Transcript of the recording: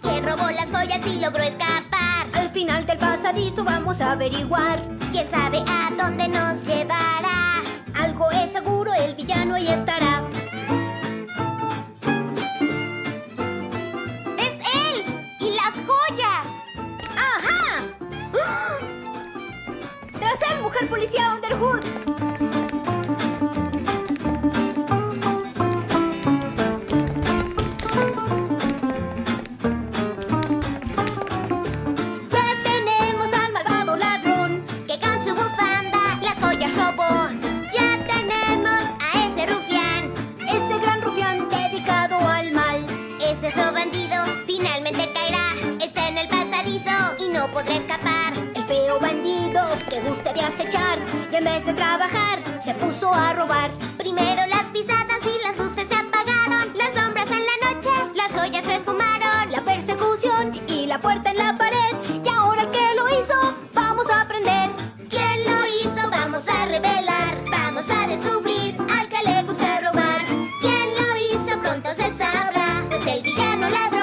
¿Quién robó las joyas y logró escapar? Al final del pasadizo vamos a averiguar. ¿Quién sabe a dónde nos llevará? Algo es seguro, el villano ahí estará. ¡Es él! ¡Y las joyas! ¡Ajá! ¡Ah! ¡Tras él, mujer policía Underwood! Ya tenemos a ese rufián, ese gran rufián dedicado al mal. Ese robo bandido finalmente caerá, está en el pasadizo y no podrá escapar. El feo bandido que gusta de acechar en vez de trabajar se puso a robar. Primero las pisadas y las luces se apagaron, las sombras en la noche, las joyas se esfumaron, la persecución y la puerta en la Love.